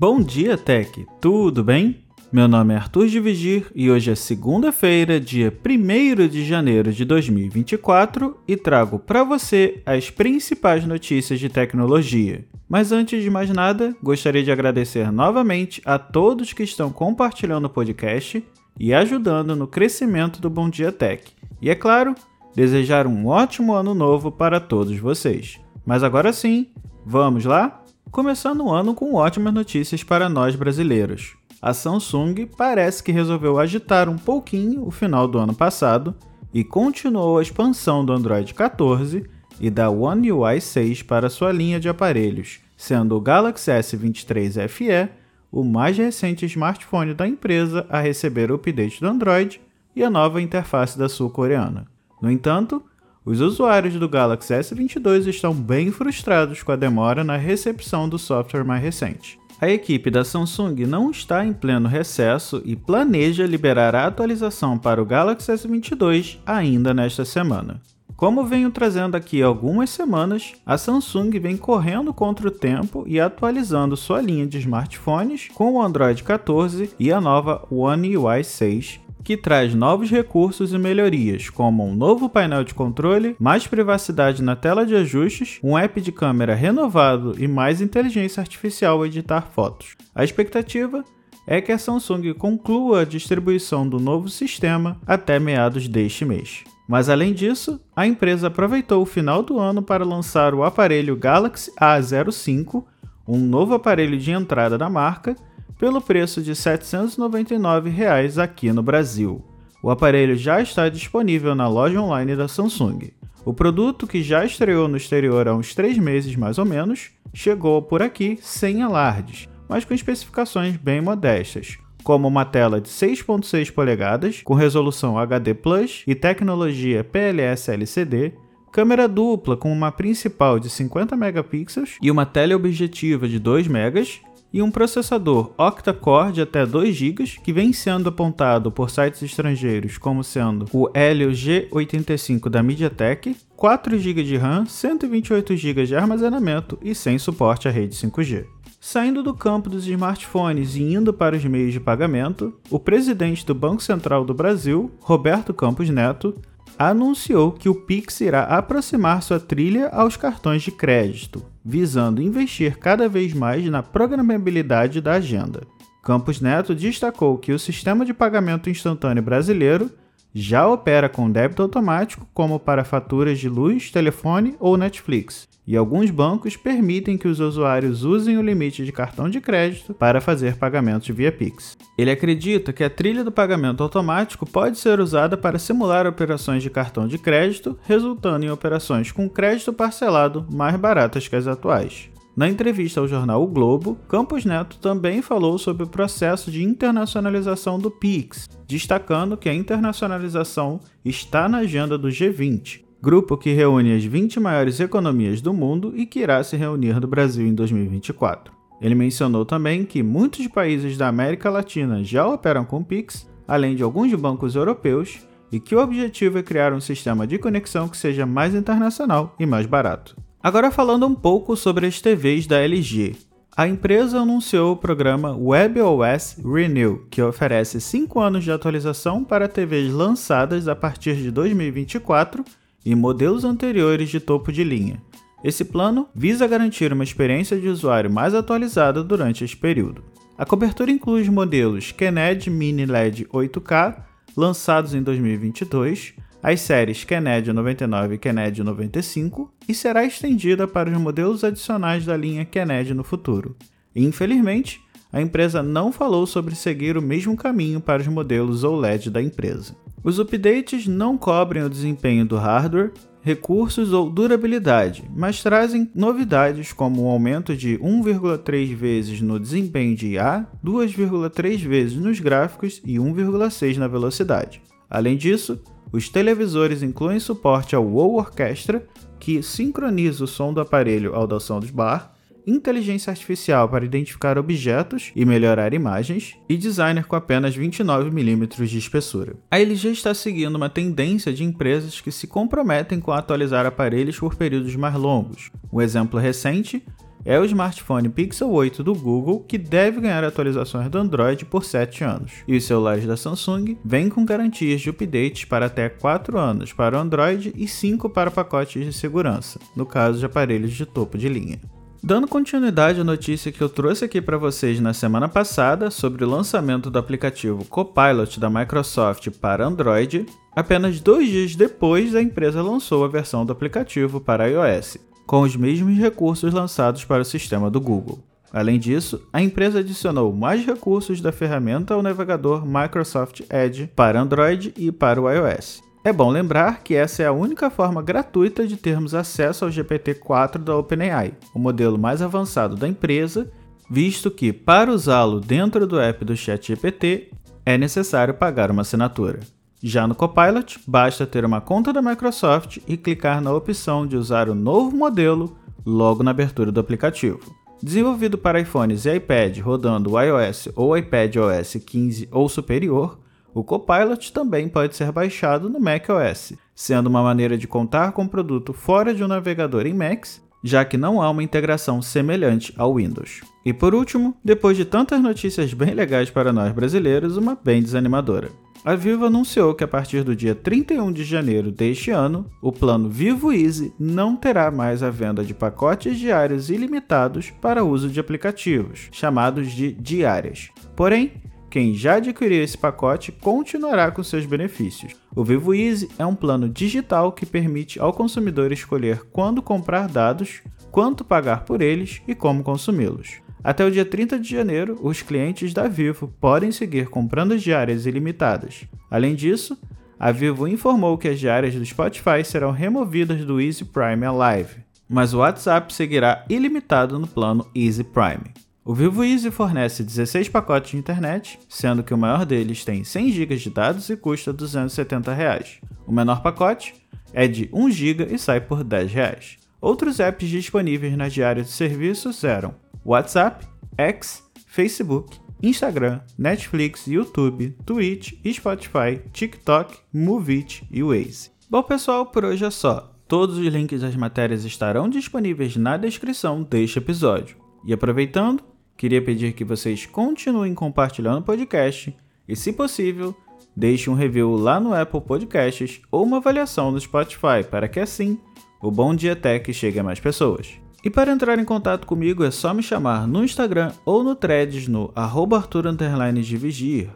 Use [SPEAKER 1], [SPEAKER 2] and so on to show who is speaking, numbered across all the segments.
[SPEAKER 1] Bom dia, Tech! Tudo bem? Meu nome é Arthur de Vigir e hoje é segunda-feira, dia 1 de janeiro de 2024 e trago para você as principais notícias de tecnologia. Mas antes de mais nada, gostaria de agradecer novamente a todos que estão compartilhando o podcast e ajudando no crescimento do Bom Dia Tech. E é claro, desejar um ótimo ano novo para todos vocês. Mas agora sim, vamos lá? Começando o ano com ótimas notícias para nós brasileiros. A Samsung parece que resolveu agitar um pouquinho o final do ano passado e continuou a expansão do Android 14 e da One UI 6 para sua linha de aparelhos, sendo o Galaxy S23 FE o mais recente smartphone da empresa a receber o update do Android e a nova interface da sul-coreana. No entanto, os usuários do Galaxy S22 estão bem frustrados com a demora na recepção do software mais recente. A equipe da Samsung não está em pleno recesso e planeja liberar a atualização para o Galaxy S22 ainda nesta semana. Como venho trazendo aqui algumas semanas, a Samsung vem correndo contra o tempo e atualizando sua linha de smartphones com o Android 14 e a nova One UI 6, que traz novos recursos e melhorias, como um novo painel de controle, mais privacidade na tela de ajustes, um app de câmera renovado e mais inteligência artificial ao editar fotos. A expectativa é que a Samsung conclua a distribuição do novo sistema até meados deste mês. Mas além disso, a empresa aproveitou o final do ano para lançar o aparelho Galaxy A05, um novo aparelho de entrada da marca pelo preço de 799 reais aqui no Brasil. O aparelho já está disponível na loja online da Samsung. O produto, que já estreou no exterior há uns 3 meses mais ou menos, chegou por aqui sem alardes, mas com especificações bem modestas, como uma tela de 6.6 polegadas com resolução HD Plus e tecnologia PLS LCD, câmera dupla com uma principal de 50 megapixels e uma teleobjetiva de 2 megas e um processador octa-core de até 2 GB que vem sendo apontado por sites estrangeiros como sendo o Helio G85 da MediaTek, 4 GB de RAM, 128 GB de armazenamento e sem suporte à rede 5G. Saindo do campo dos smartphones e indo para os meios de pagamento, o presidente do Banco Central do Brasil, Roberto Campos Neto, anunciou que o Pix irá aproximar sua trilha aos cartões de crédito, visando investir cada vez mais na programabilidade da agenda. Campos Neto destacou que o sistema de pagamento instantâneo brasileiro já opera com débito automático, como para faturas de luz, telefone ou Netflix, e alguns bancos permitem que os usuários usem o limite de cartão de crédito para fazer pagamentos via Pix. Ele acredita que a trilha do pagamento automático pode ser usada para simular operações de cartão de crédito, resultando em operações com crédito parcelado mais baratas que as atuais. Na entrevista ao jornal O Globo, Campos Neto também falou sobre o processo de internacionalização do Pix, destacando que a internacionalização está na agenda do G20, grupo que reúne as 20 maiores economias do mundo e que irá se reunir no Brasil em 2024. Ele mencionou também que muitos países da América Latina já operam com Pix, além de alguns bancos europeus, e que o objetivo é criar um sistema de conexão que seja mais internacional e mais barato. Agora falando um pouco sobre as TVs da LG. A empresa anunciou o programa WebOS Renew, que oferece 5 anos de atualização para TVs lançadas a partir de 2024 e modelos anteriores de topo de linha. Esse plano visa garantir uma experiência de usuário mais atualizada durante esse período. A cobertura inclui os modelos Kennedy Mini LED 8K, lançados em 2022, as séries Kennedy 99 e Kennedy 95, e será estendida para os modelos adicionais da linha Kennedy no futuro. Infelizmente, a empresa não falou sobre seguir o mesmo caminho para os modelos OLED da empresa. Os updates não cobrem o desempenho do hardware, recursos ou durabilidade, mas trazem novidades como um aumento de 1,3 vezes no desempenho de IA, 2,3 vezes nos gráficos e 1,6 na velocidade. Além disso, os televisores incluem suporte ao WoW Orchestra, que sincroniza o som do aparelho ao da som dos bar, inteligência artificial para identificar objetos e melhorar imagens, e designer com apenas 29mm de espessura. A LG está seguindo uma tendência de empresas que se comprometem com atualizar aparelhos por períodos mais longos. Um exemplo recente é o smartphone Pixel 8 do Google, que deve ganhar atualizações do Android por 7 anos. E os celulares da Samsung vêm com garantias de updates para até 4 anos para o Android e 5 para pacotes de segurança, no caso de aparelhos de topo de linha. Dando continuidade à notícia que eu trouxe aqui para vocês na semana passada sobre o lançamento do aplicativo Copilot da Microsoft para Android, apenas dois dias depois a empresa lançou a versão do aplicativo para iOS, com os mesmos recursos lançados para o sistema do Google. Além disso, a empresa adicionou mais recursos da ferramenta ao navegador Microsoft Edge para Android e para o iOS. É bom lembrar que essa é a única forma gratuita de termos acesso ao GPT-4 da OpenAI, o modelo mais avançado da empresa, visto que, para usá-lo dentro do app do ChatGPT, é necessário pagar uma assinatura. Já no Copilot, basta ter uma conta da Microsoft e clicar na opção de usar o novo modelo logo na abertura do aplicativo. Desenvolvido para iPhones e iPad rodando o iOS ou iPadOS 15 ou superior, o Copilot também pode ser baixado no macOS, sendo uma maneira de contar com o produto fora de um navegador em Macs, já que não há uma integração semelhante ao Windows. E por último, depois de tantas notícias bem legais para nós brasileiros, uma bem desanimadora. A Vivo anunciou que a partir do dia 31 de janeiro deste ano, o plano Vivo Easy não terá mais a venda de pacotes diários ilimitados para uso de aplicativos, chamados de diárias. Porém, quem já adquiriu esse pacote continuará com seus benefícios. O Vivo Easy é um plano digital que permite ao consumidor escolher quando comprar dados, quanto pagar por eles e como consumi-los. Até o dia 30 de janeiro, os clientes da Vivo podem seguir comprando diárias ilimitadas. Além disso, a Vivo informou que as diárias do Spotify serão removidas do Easy Prime Alive, mas o WhatsApp seguirá ilimitado no plano Easy Prime. O Vivo Easy fornece 16 pacotes de internet, sendo que o maior deles tem 100 GB de dados e custa 270 reais. O menor pacote é de 1 GB e sai por 10 reais. Outros apps disponíveis nas diárias de serviços eram WhatsApp, X, Facebook, Instagram, Netflix, YouTube, Twitch, Spotify, TikTok, Movit e Waze. Bom pessoal, por hoje é só. Todos os links das matérias estarão disponíveis na descrição deste episódio. E aproveitando, queria pedir que vocês continuem compartilhando o podcast e, se possível, deixe um review lá no Apple Podcasts ou uma avaliação no Spotify para que assim o Bom Dia Tech chegue a mais pessoas. E para entrar em contato comigo é só me chamar no Instagram ou no Threads no arroba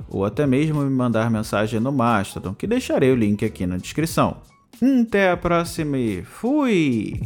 [SPEAKER 1] ou até mesmo me mandar mensagem no Mastodon, que deixarei o link aqui na descrição. Até a próxima e fui!